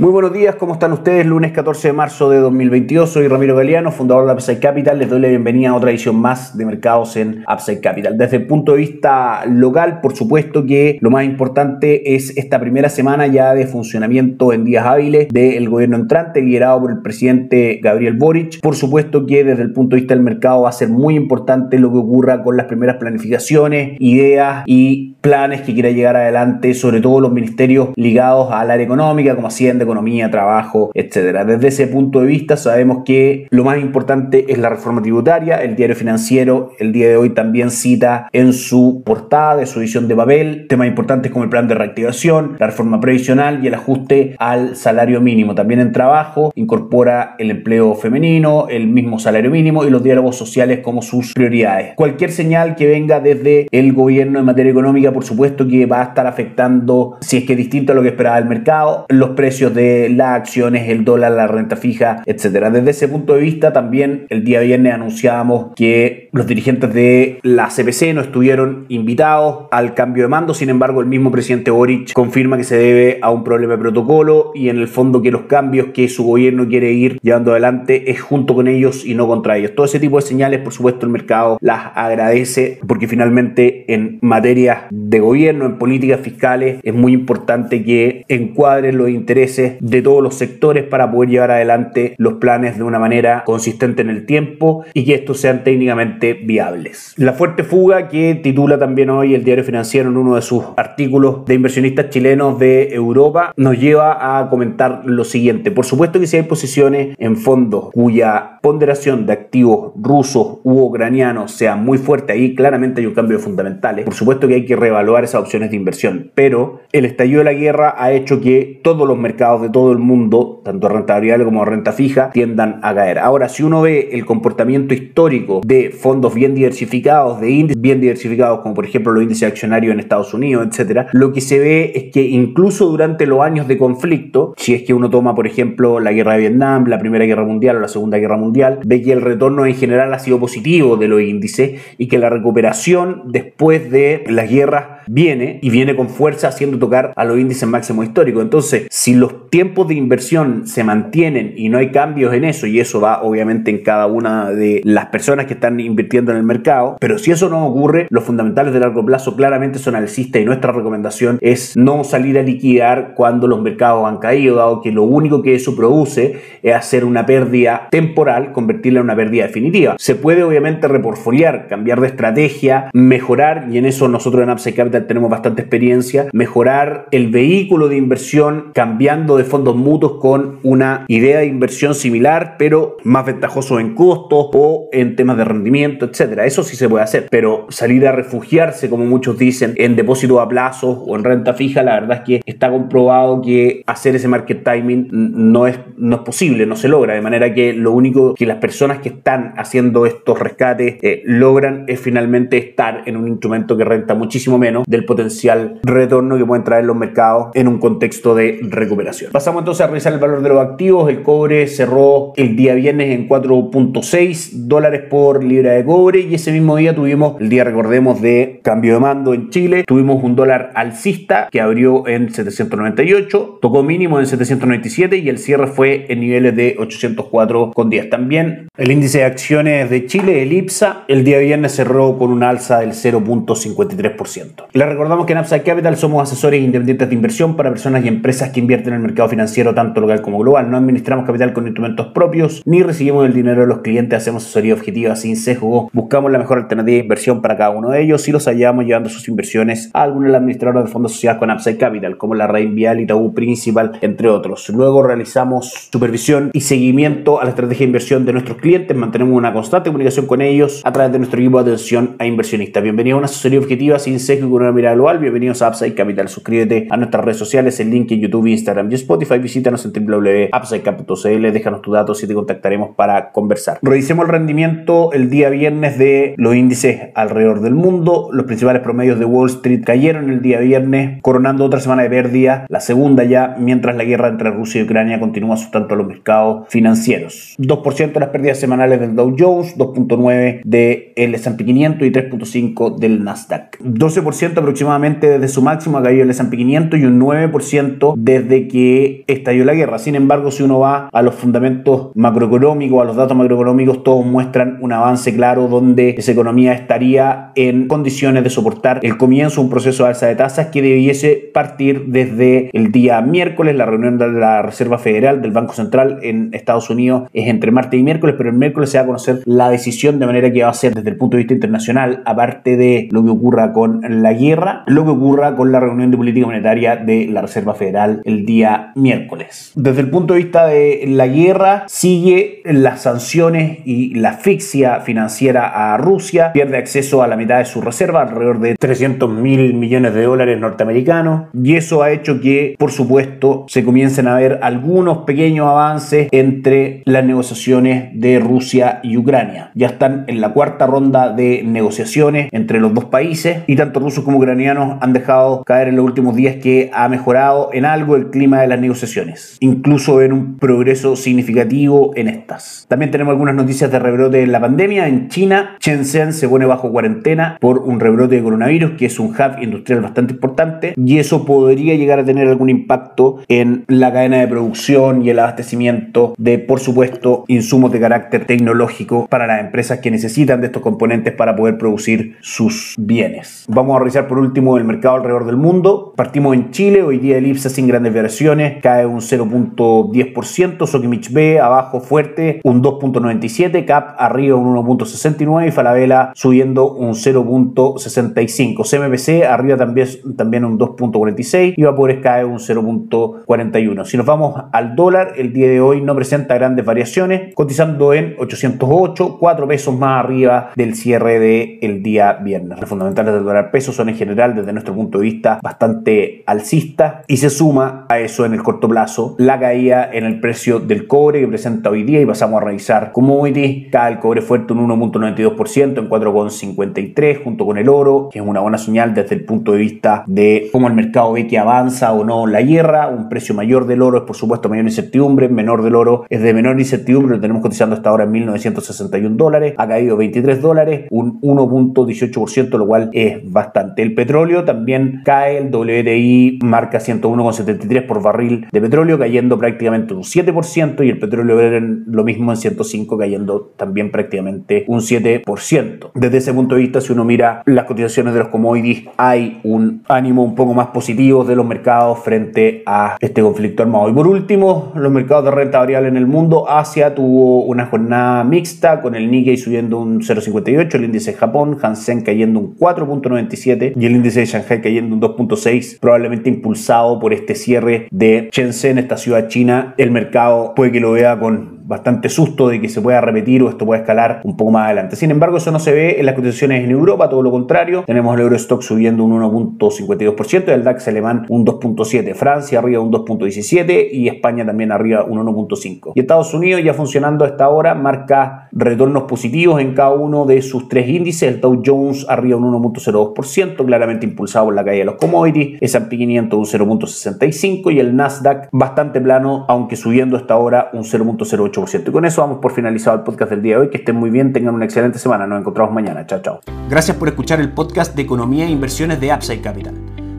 Muy buenos días, ¿cómo están ustedes? Lunes 14 de marzo de 2022, soy Ramiro Galeano, fundador de Upside Capital. Les doy la bienvenida a otra edición más de mercados en Upside Capital. Desde el punto de vista local, por supuesto que lo más importante es esta primera semana ya de funcionamiento en días hábiles del gobierno entrante, liderado por el presidente Gabriel Boric. Por supuesto que desde el punto de vista del mercado va a ser muy importante lo que ocurra con las primeras planificaciones, ideas y planes que quiera llegar adelante, sobre todo los ministerios ligados al área económica, como Hacienda, economía, trabajo, etcétera. Desde ese punto de vista sabemos que lo más importante es la reforma tributaria. El diario financiero el día de hoy también cita en su portada de su edición de papel temas importantes como el plan de reactivación, la reforma previsional y el ajuste al salario mínimo. También en trabajo incorpora el empleo femenino, el mismo salario mínimo y los diálogos sociales como sus prioridades. Cualquier señal que venga desde el gobierno en materia económica, por supuesto que va a estar afectando, si es que es distinto a lo que esperaba el mercado, los precios de de las acciones, el dólar, la renta fija, etcétera. Desde ese punto de vista, también el día viernes anunciábamos que los dirigentes de la CPC no estuvieron invitados al cambio de mando. Sin embargo, el mismo presidente Boric confirma que se debe a un problema de protocolo y en el fondo que los cambios que su gobierno quiere ir llevando adelante es junto con ellos y no contra ellos. Todo ese tipo de señales, por supuesto, el mercado las agradece porque finalmente en materia de gobierno, en políticas fiscales, es muy importante que encuadren los intereses de todos los sectores para poder llevar adelante los planes de una manera consistente en el tiempo y que estos sean técnicamente viables. La fuerte fuga que titula también hoy el diario financiero en uno de sus artículos de inversionistas chilenos de Europa nos lleva a comentar lo siguiente. Por supuesto que si hay posiciones en fondos cuya ponderación de activos rusos u ucranianos sea muy fuerte, ahí claramente hay un cambio de fundamentales. Por supuesto que hay que reevaluar esas opciones de inversión, pero el estallido de la guerra ha hecho que todos los mercados de todo el mundo, tanto renta variable como renta fija, tiendan a caer. Ahora, si uno ve el comportamiento histórico de fondos bien diversificados, de índices bien diversificados, como por ejemplo los índices accionarios en Estados Unidos, etcétera, lo que se ve es que incluso durante los años de conflicto, si es que uno toma, por ejemplo, la guerra de Vietnam, la Primera Guerra Mundial o la Segunda Guerra Mundial, ve que el retorno en general ha sido positivo de los índices y que la recuperación después de las guerras viene y viene con fuerza haciendo tocar a los índices máximos históricos. Entonces, si los tiempos de inversión se mantienen y no hay cambios en eso, y eso va obviamente en cada una de las personas que están invirtiendo en el mercado, pero si eso no ocurre, los fundamentales de largo plazo claramente son alcistas y nuestra recomendación es no salir a liquidar cuando los mercados han caído, dado que lo único que eso produce es hacer una pérdida temporal, convertirla en una pérdida definitiva. Se puede obviamente reporfoliar, cambiar de estrategia, mejorar, y en eso nosotros en Upside Capital tenemos bastante experiencia, mejorar el vehículo de inversión cambiando de fondos mutuos con una idea de inversión similar, pero más ventajoso en costos o en temas de rendimiento, etcétera. Eso sí se puede hacer, pero salir a refugiarse, como muchos dicen, en depósito a plazo o en renta fija, la verdad es que está comprobado que hacer ese market timing no es, no es posible, no se logra, de manera que lo único que las personas que están haciendo estos rescates eh, logran es finalmente estar en un instrumento que renta muchísimo menos del potencial retorno que pueden traer los mercados en un contexto de recuperación. Pasamos entonces a revisar el valor de los activos. El cobre cerró el día viernes en 4.6 dólares por libra de cobre y ese mismo día tuvimos el día, recordemos, de cambio de mando en Chile. Tuvimos un dólar alcista que abrió en 798, tocó mínimo en 797 y el cierre fue en niveles de 804,10. También el índice de acciones de Chile, el IPSA, el día viernes cerró con un alza del 0.53%. Les recordamos que en Upside Capital somos asesores independientes de inversión para personas y empresas que invierten en el mercado financiero tanto local como global. No administramos capital con instrumentos propios ni recibimos el dinero de los clientes. Hacemos asesoría objetiva sin sesgo. Buscamos la mejor alternativa de inversión para cada uno de ellos y los hallamos llevando sus inversiones a algunos de los administradores de fondos sociales con Upside Capital, como la Red Vial, Itaú Principal, entre otros. Luego realizamos supervisión y seguimiento a la estrategia de inversión de nuestros clientes. Mantenemos una constante comunicación con ellos a través de nuestro equipo de atención a inversionistas. Bienvenido a una asesoría objetiva sin sesgo y con una mirada global, bienvenidos a Upside Capital. Suscríbete a nuestras redes sociales, el link en YouTube, Instagram y Spotify. Visítanos en www.upsidecap.cl, déjanos tus datos y te contactaremos para conversar. Revisemos el rendimiento el día viernes de los índices alrededor del mundo. Los principales promedios de Wall Street cayeron el día viernes, coronando otra semana de pérdida, la segunda ya, mientras la guerra entre Rusia y Ucrania continúa asustando a los mercados financieros. 2% de las pérdidas semanales del Dow Jones, 2.9% del S&P 500 y 3.5% del Nasdaq. 12% aproximadamente desde su máximo ha caído el S&P 500 y un 9% desde que estalló la guerra. Sin embargo, si uno va a los fundamentos macroeconómicos, a los datos macroeconómicos, todos muestran un avance claro donde esa economía estaría en condiciones de soportar el comienzo de un proceso de alza de tasas que debiese partir desde el día miércoles. La reunión de la Reserva Federal del Banco Central en Estados Unidos es entre martes y miércoles, pero el miércoles se va a conocer la decisión de manera que va a ser desde el punto de vista internacional, aparte de lo que ocurra con la guerra, lo que ocurra con la reunión de política monetaria de la Reserva Federal el día miércoles. Desde el punto de vista de la guerra, sigue las sanciones y la asfixia financiera a Rusia, pierde acceso a la mitad de su reserva, alrededor de 300 mil millones de dólares norteamericanos, y eso ha hecho que, por supuesto, se comiencen a ver algunos pequeños avances entre las negociaciones de Rusia y Ucrania. Ya están en la cuarta ronda de negociaciones entre los dos países y tanto rusos como ucranianos han dejado caer en los últimos días que ha mejorado en algo el clima de las negociaciones, incluso en un progreso significativo en estas. También tenemos algunas noticias de rebrote de la pandemia. En China, Shenzhen se pone bajo cuarentena por un rebrote de coronavirus, que es un hub industrial bastante importante, y eso podría llegar a tener algún impacto en la cadena de producción y el abastecimiento de, por supuesto, insumos de carácter tecnológico para las empresas que necesitan de estos componentes para poder producir sus bienes. Vamos a revisar por último el mercado alrededor del mundo. Partimos en Chile, hoy día el IPSA sin grandes variaciones, cae un 0.10%, Sokimich B abajo fuerte, un 2.97, CAP arriba un 1.69 y Falabella subiendo un 0.65. CMPC arriba también, también un 2.46 y Vapores cae un 0.41. Si nos vamos al dólar, el día de hoy no presenta grandes variaciones, cotizando en 808, 4 pesos más arriba del cierre del día viernes. Los fundamentales del dólar peso son en general, desde nuestro punto de vista, bastante alcistas y se suma a eso en el corto plazo la caída en el precio del cobre que presenta hoy día y pasamos a revisar commodities. Cae el cobre fuerte un 1.92% en 4.53 junto con el oro, que es una buena señal desde el punto de vista de cómo el mercado ve que avanza o no la guerra. Un precio mayor del oro es por supuesto mayor incertidumbre, menor del oro es de menor incertidumbre, lo tenemos cotizando hasta ahora en 1961 dólares, ha caído 23 dólares, un 1.18%, lo cual es bastante. El petróleo también cae, el WTI marca 101,73 por barril de petróleo, cayendo prácticamente un 7%, y el petróleo lo mismo en 105, cayendo también prácticamente un 7%. Desde ese punto de vista, si uno mira las cotizaciones de los commodities, hay un ánimo un poco más positivo de los mercados frente a este conflicto armado. Y por último, los mercados de renta variable en el mundo, Asia tuvo una jornada mixta con el Nikkei subiendo un 0,58, el índice Japón, Hansen cayendo un 4,97 y el índice de Shanghai cayendo un 2,6, probablemente impulsado por este cierre de Shenzhen, esta ciudad china. El mercado puede que lo vea con bastante susto de que se pueda repetir o esto pueda escalar un poco más adelante. Sin embargo, eso no se ve en las cotizaciones en Europa, todo lo contrario. Tenemos el Eurostock subiendo un 1.52% y el DAX alemán un 2.7%, Francia arriba un 2.17% y España también arriba un 1.5%. Y Estados Unidos ya funcionando a esta hora marca retornos positivos en cada uno de sus tres índices. El Dow Jones arriba un 1.02%, claramente impulsado por la caída de los commodities, S&P 500 un 0.65% y el Nasdaq bastante plano, aunque subiendo a esta hora un 0.08%. Y con eso vamos por finalizado el podcast del día de hoy. Que estén muy bien, tengan una excelente semana. Nos encontramos mañana. Chao, chao. Gracias por escuchar el podcast de Economía e Inversiones de Upside Capital.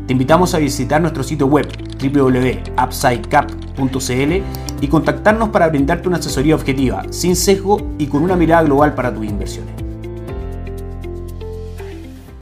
Te invitamos a visitar nuestro sitio web www.upsidecap.cl y contactarnos para brindarte una asesoría objetiva, sin sesgo y con una mirada global para tus inversiones.